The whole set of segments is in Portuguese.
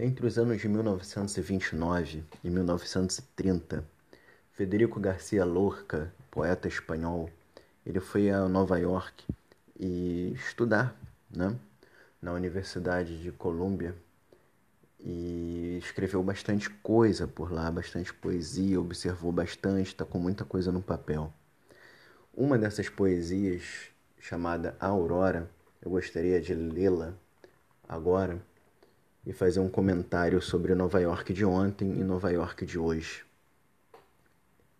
Entre os anos de 1929 e 1930, Federico Garcia Lorca, poeta espanhol, ele foi a Nova York e estudar, né, na Universidade de Colômbia e escreveu bastante coisa por lá, bastante poesia, observou bastante, está com muita coisa no papel. Uma dessas poesias, chamada Aurora, eu gostaria de lê-la agora e fazer um comentário sobre Nova York de ontem e Nova York de hoje.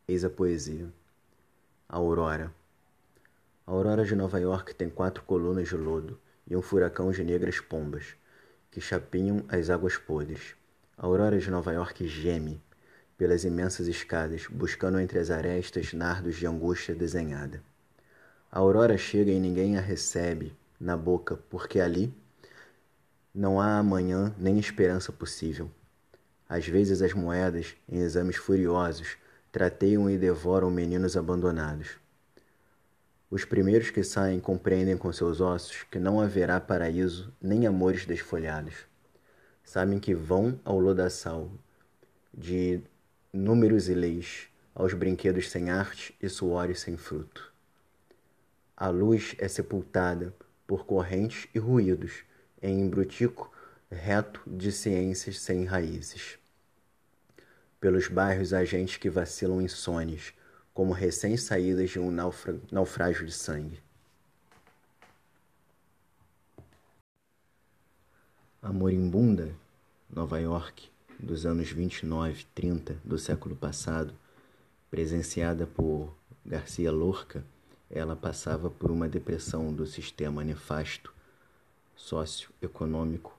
Eis a poesia. Aurora. A aurora de Nova York tem quatro colunas de lodo e um furacão de negras pombas que chapinham as águas podres. A aurora de Nova York geme pelas imensas escadas, buscando entre as arestas nardos de angústia desenhada. A aurora chega e ninguém a recebe na boca, porque ali não há amanhã nem esperança possível. Às vezes as moedas, em exames furiosos, trateiam e devoram meninos abandonados. Os primeiros que saem compreendem com seus ossos que não haverá paraíso nem amores desfolhados. Sabem que vão ao lodaçal de números e leis, aos brinquedos sem arte e suores sem fruto. A luz é sepultada por correntes e ruídos, em embrutico reto de ciências sem raízes. Pelos bairros há gente que vacilam insones, como recém-saídas de um naufrágio de sangue. A moribunda, Nova York, dos anos 29 30 do século passado, presenciada por Garcia Lorca, ela passava por uma depressão do sistema nefasto socioeconômico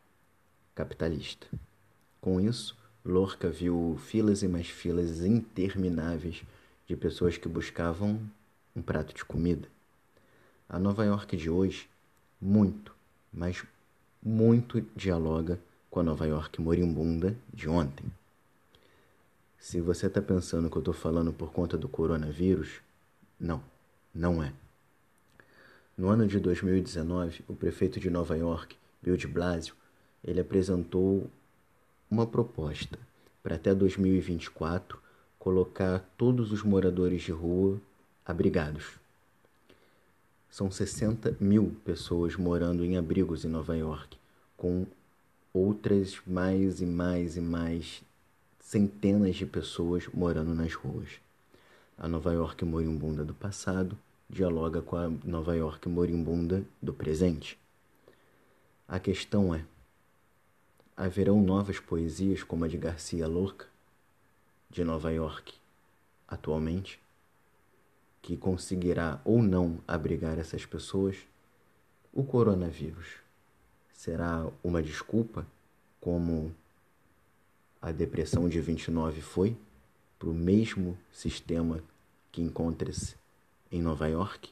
capitalista. Com isso, Lorca viu filas e mais filas intermináveis de pessoas que buscavam um prato de comida. A Nova York de hoje, muito, mas muito dialoga com a Nova York moribunda de ontem. Se você está pensando que eu estou falando por conta do coronavírus, não, não é. No ano de 2019, o prefeito de Nova York, Bill de Blasio, ele apresentou uma proposta para até 2024 colocar todos os moradores de rua abrigados. São 60 mil pessoas morando em abrigos em Nova York, com outras mais e mais e mais centenas de pessoas morando nas ruas. A Nova York moribunda do passado dialoga com a Nova York moribunda do presente. A questão é: haverão novas poesias como a de Garcia Lorca, de Nova York, atualmente, que conseguirá ou não abrigar essas pessoas? O coronavírus será uma desculpa, como a depressão de 29 foi, para o mesmo sistema que encontra-se em Nova York?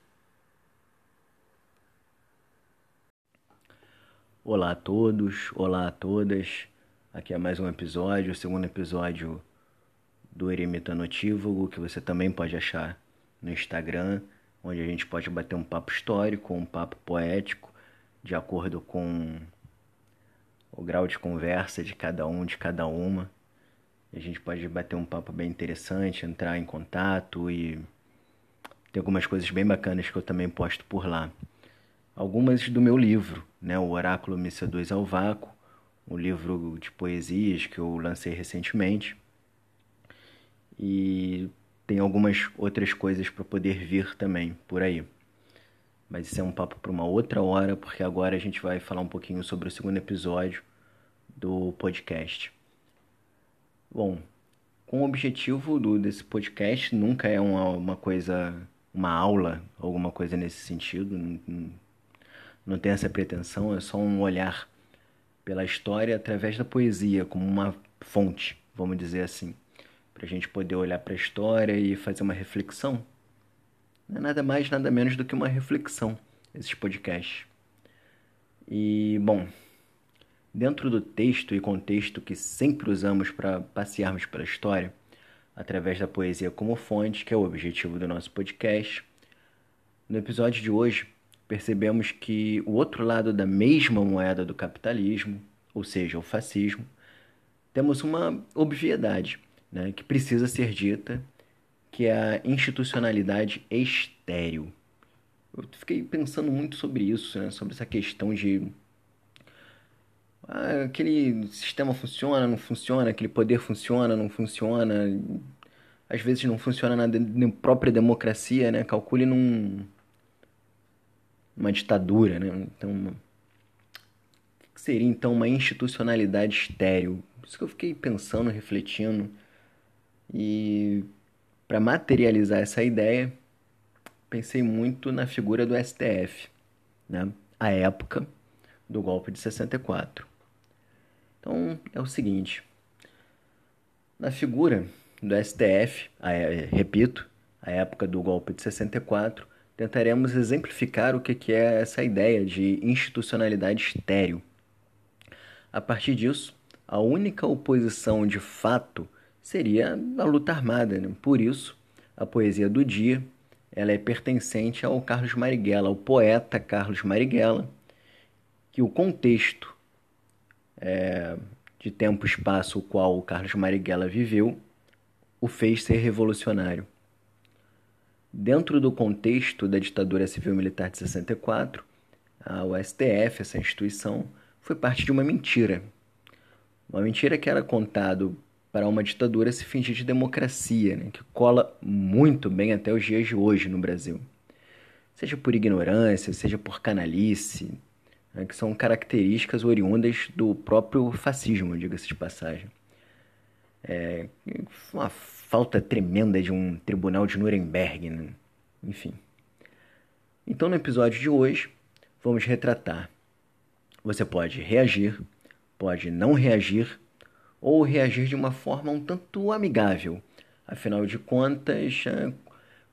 Olá a todos, olá a todas. Aqui é mais um episódio, o segundo episódio do Eremita Notívago, que você também pode achar no Instagram, onde a gente pode bater um papo histórico, um papo poético, de acordo com o grau de conversa de cada um, de cada uma. A gente pode bater um papo bem interessante, entrar em contato e tem algumas coisas bem bacanas que eu também posto por lá. Algumas do meu livro, né, o Oráculo Missa 2 ao Vácuo, um livro de poesias que eu lancei recentemente. E tem algumas outras coisas para poder vir também por aí. Mas isso é um papo para uma outra hora, porque agora a gente vai falar um pouquinho sobre o segundo episódio do podcast. Bom, com o objetivo do, desse podcast nunca é uma, uma coisa uma aula, alguma coisa nesse sentido. Não, não tem essa pretensão, é só um olhar pela história através da poesia, como uma fonte, vamos dizer assim, para a gente poder olhar para a história e fazer uma reflexão. Não é nada mais, nada menos do que uma reflexão, esses podcasts. E, bom, dentro do texto e contexto que sempre usamos para passearmos pela história, através da poesia como fonte, que é o objetivo do nosso podcast. No episódio de hoje, percebemos que o outro lado da mesma moeda do capitalismo, ou seja, o fascismo, temos uma obviedade né, que precisa ser dita, que é a institucionalidade estéril. Eu fiquei pensando muito sobre isso, né, sobre essa questão de ah, aquele sistema funciona, não funciona, aquele poder funciona, não funciona. Às vezes não funciona na, na própria democracia, né? Calcule num uma ditadura, né? Então, uma... o que seria então uma institucionalidade estéril? Isso que eu fiquei pensando, refletindo. E para materializar essa ideia, pensei muito na figura do STF, né? A época do golpe de 64. Então é o seguinte: na figura do STF, a, repito, a época do golpe de 64, tentaremos exemplificar o que é essa ideia de institucionalidade estéril. A partir disso, a única oposição de fato seria a luta armada. Né? Por isso, a poesia do dia ela é pertencente ao Carlos Marighella, ao poeta Carlos Marighella, que o contexto é, de tempo e espaço o qual o Carlos Marighella viveu, o fez ser revolucionário. Dentro do contexto da ditadura civil-militar de 64, o STF, essa instituição, foi parte de uma mentira. Uma mentira que era contado para uma ditadura se fingir de democracia, né, que cola muito bem até os dias de hoje no Brasil. Seja por ignorância, seja por canalice, né, que são características oriundas do próprio fascismo, diga-se de passagem. É uma falta tremenda de um tribunal de Nuremberg, né? enfim. Então, no episódio de hoje, vamos retratar. Você pode reagir, pode não reagir, ou reagir de uma forma um tanto amigável. Afinal de contas, é,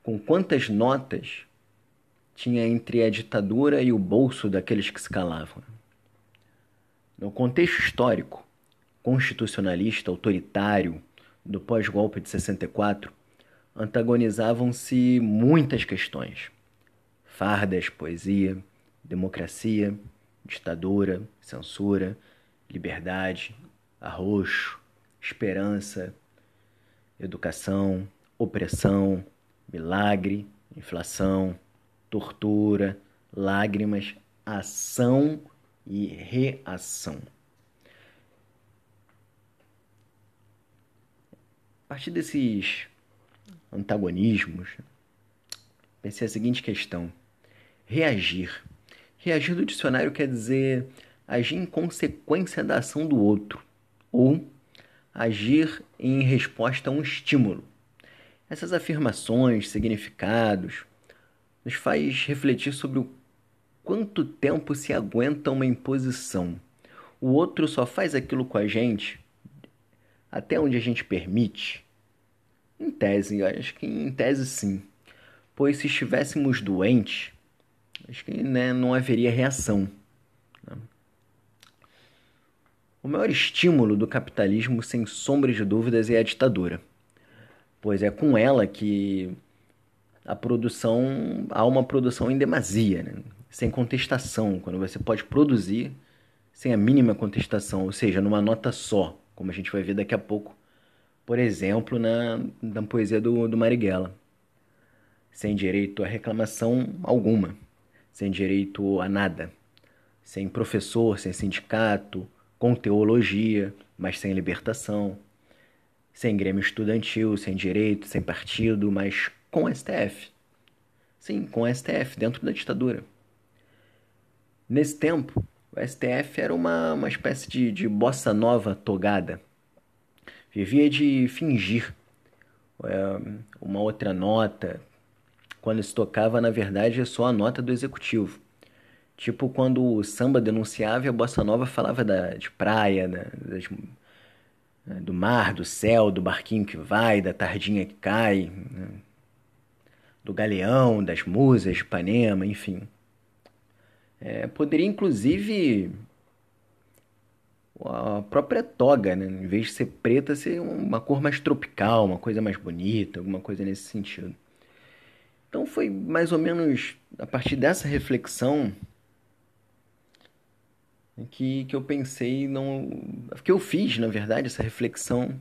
com quantas notas tinha entre a ditadura e o bolso daqueles que se calavam. No contexto histórico, constitucionalista, autoritário, do pós-golpe de 64, antagonizavam-se muitas questões: fardas, poesia, democracia, ditadura, censura, liberdade, arroxo, esperança, educação, opressão, milagre, inflação, tortura, lágrimas, ação e reação. A partir desses antagonismos, pensei a seguinte questão: reagir. Reagir do dicionário quer dizer agir em consequência da ação do outro ou agir em resposta a um estímulo. Essas afirmações, significados, nos faz refletir sobre o quanto tempo se aguenta uma imposição. O outro só faz aquilo com a gente até onde a gente permite? Em tese, acho que em tese sim. Pois se estivéssemos doentes, acho que né, não haveria reação. Né? O maior estímulo do capitalismo, sem sombra de dúvidas, é a ditadura. Pois é com ela que a produção há uma produção em demasia, né? sem contestação, quando você pode produzir sem a mínima contestação, ou seja, numa nota só, como a gente vai ver daqui a pouco, por exemplo, na, na poesia do, do Marighella. Sem direito a reclamação alguma, sem direito a nada, sem professor, sem sindicato, com teologia, mas sem libertação, sem grêmio estudantil, sem direito, sem partido, mas com STF. Sim, com STF, dentro da ditadura. Nesse tempo, o STF era uma, uma espécie de, de bossa nova togada. Vivia de fingir é, uma outra nota. Quando se tocava, na verdade, é só a nota do executivo. Tipo quando o samba denunciava e a bossa nova falava da, de praia, da, das, do mar, do céu, do barquinho que vai, da tardinha que cai. Né? Do Galeão, das Musas, Ipanema, enfim. É, poderia, inclusive, a própria toga, né? em vez de ser preta, ser uma cor mais tropical, uma coisa mais bonita, alguma coisa nesse sentido. Então foi mais ou menos a partir dessa reflexão que, que eu pensei, não, que eu fiz, na verdade, essa reflexão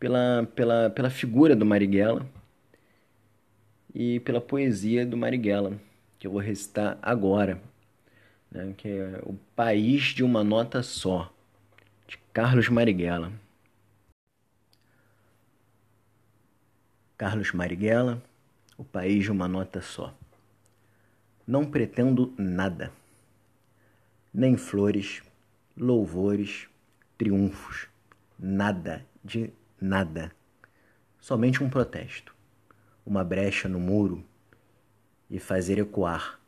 pela, pela, pela figura do Marighella e pela poesia do Marighella, que eu vou recitar agora, né, que é O País de uma Nota Só, de Carlos Marighella. Carlos Marighella, O País de uma Nota Só. Não pretendo nada, nem flores, louvores, triunfos, nada de nada. Somente um protesto, uma brecha no muro e fazer ecoar,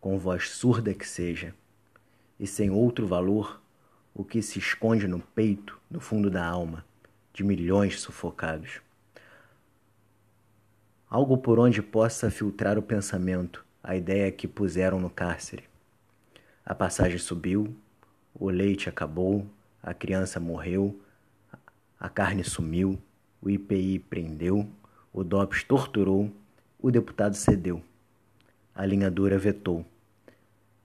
com voz surda que seja, e sem outro valor, o que se esconde no peito, no fundo da alma, de milhões sufocados. Algo por onde possa filtrar o pensamento, a ideia que puseram no cárcere. A passagem subiu, o leite acabou, a criança morreu, a carne sumiu, o IPI prendeu, o DOPS torturou, o deputado cedeu. A linha dura vetou.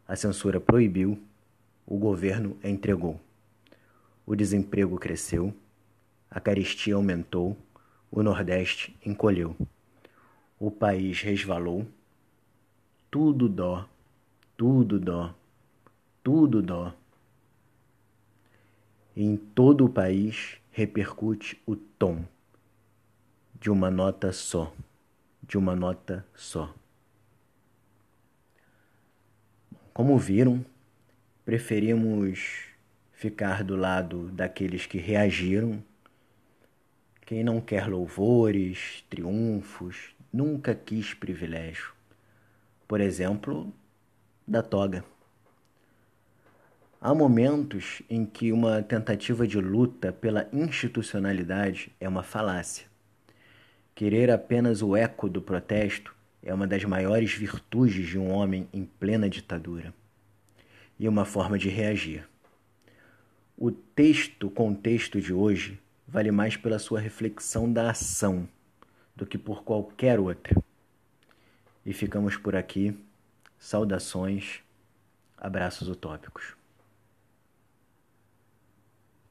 A censura proibiu, o governo entregou. O desemprego cresceu, a caristia aumentou, o Nordeste encolheu. O país resvalou, tudo dó, tudo dó, tudo dó. Em todo o país repercute o tom de uma nota só, de uma nota só. Como viram, preferimos ficar do lado daqueles que reagiram. Quem não quer louvores, triunfos, nunca quis privilégio. Por exemplo, da toga. Há momentos em que uma tentativa de luta pela institucionalidade é uma falácia. Querer apenas o eco do protesto é uma das maiores virtudes de um homem em plena ditadura e uma forma de reagir. O texto contexto de hoje vale mais pela sua reflexão da ação do que por qualquer outra. E ficamos por aqui. Saudações, abraços utópicos.